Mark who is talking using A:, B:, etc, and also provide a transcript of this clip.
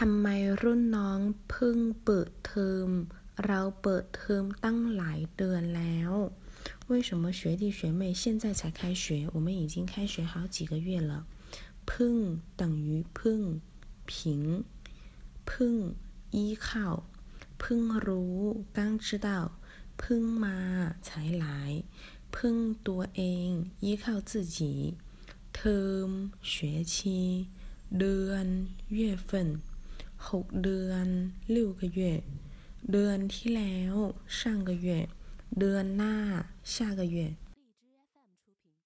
A: ทำไมรุ่นน้องเพิ่งเปิดเทอม เราเปิดเทอมตั้งหลายเดือนแล้ว为什么学弟学妹现在才开学？我们已经开学好几个月了。พึ่ง等于พึ่ง平พึ่ง依靠พึ่งรู้刚知道พึ่งมา才来พึ่งตัวเอง依靠自己เทอม学期เดือน月份 หกเดือน六个月เดือนที่แล้ว上个月เดือนหน้า下个月